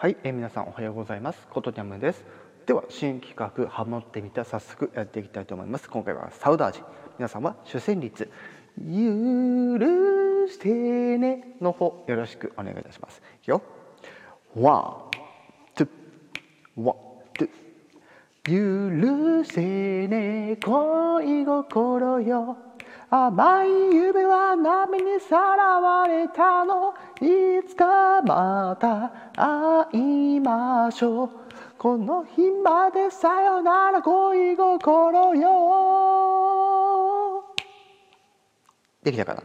はい、えー、皆さんおはようございます。ことにゃむです。では新企画ハモってみた早速やっていきたいと思います。今回はサウダージ。皆さんは主旋律許してねの方よろしくお願いいたします。いくよ。 One, two, one, two。許してね恋心よ。甘い夢は波にさらわれたの。いつかまた会いましょう。この日までさよなら恋心よ。できたかな？